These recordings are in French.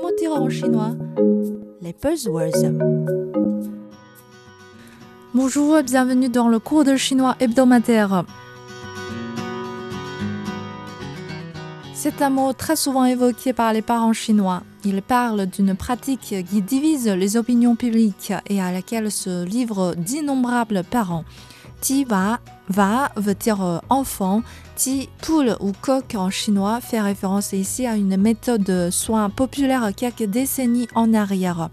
Comment dire en chinois Les buzzwords. Bonjour, bienvenue dans le cours de chinois hebdomadaire. C'est un mot très souvent évoqué par les parents chinois. Il parle d'une pratique qui divise les opinions publiques et à laquelle se livrent d'innombrables parents. Ti va, va veut dire euh, enfant. Ti, poule ou coq en chinois fait référence ici à une méthode de soins populaire quelques décennies en arrière.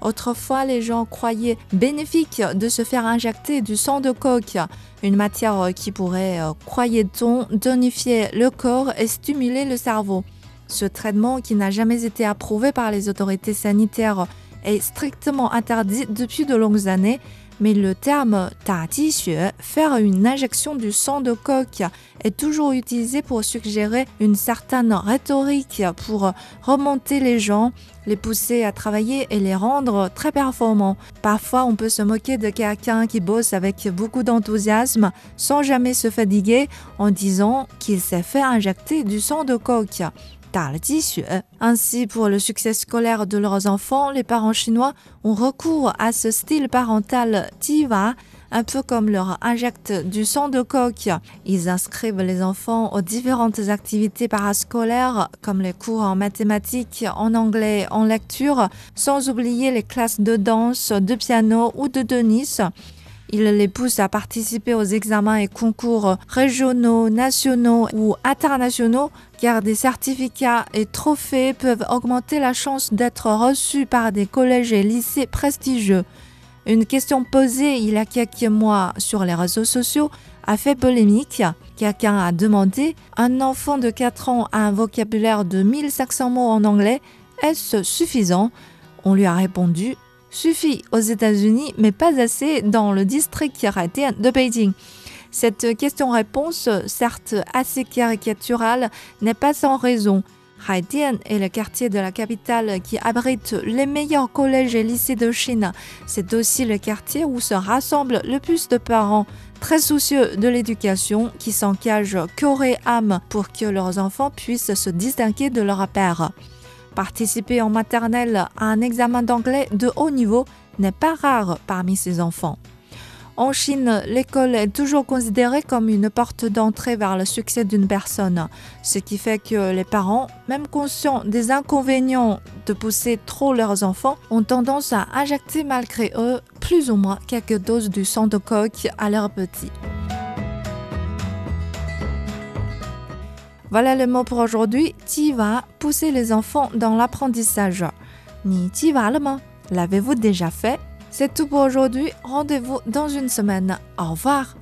Autrefois, les gens croyaient bénéfique de se faire injecter du sang de coq, une matière qui pourrait, euh, croyait-on, tonifier le corps et stimuler le cerveau. Ce traitement, qui n'a jamais été approuvé par les autorités sanitaires, est strictement interdit depuis de longues années mais le terme ta faire une injection du sang de coq, est toujours utilisé pour suggérer une certaine rhétorique pour remonter les gens, les pousser à travailler et les rendre très performants. Parfois, on peut se moquer de quelqu'un qui bosse avec beaucoup d'enthousiasme sans jamais se fatiguer en disant qu'il s'est fait injecter du sang de coq. Ainsi, pour le succès scolaire de leurs enfants, les parents chinois ont recours à ce style parental Tiva, un peu comme leur injecte du sang de coq. Ils inscrivent les enfants aux différentes activités parascolaires, comme les cours en mathématiques, en anglais, en lecture, sans oublier les classes de danse, de piano ou de tennis. Il les pousse à participer aux examens et concours régionaux, nationaux ou internationaux car des certificats et trophées peuvent augmenter la chance d'être reçus par des collèges et lycées prestigieux. Une question posée il y a quelques mois sur les réseaux sociaux a fait polémique. Quelqu'un a demandé Un enfant de 4 ans a un vocabulaire de 1500 mots en anglais, est-ce suffisant? On lui a répondu suffit aux États-Unis, mais pas assez dans le district de Beijing. Cette question-réponse, certes assez caricaturale, n'est pas sans raison. Haitian est le quartier de la capitale qui abrite les meilleurs collèges et lycées de Chine. C'est aussi le quartier où se rassemblent le plus de parents très soucieux de l'éducation qui s'engagent corps et âme pour que leurs enfants puissent se distinguer de leurs pères. Participer en maternelle à un examen d'anglais de haut niveau n'est pas rare parmi ces enfants. En Chine, l'école est toujours considérée comme une porte d'entrée vers le succès d'une personne, ce qui fait que les parents, même conscients des inconvénients de pousser trop leurs enfants, ont tendance à injecter malgré eux plus ou moins quelques doses du sang de coq à leurs petits. Voilà le mot pour aujourd'hui. Tu vas pousser les enfants dans l'apprentissage. Ni tu vas le L'avez-vous déjà fait? C'est tout pour aujourd'hui. Rendez-vous dans une semaine. Au revoir.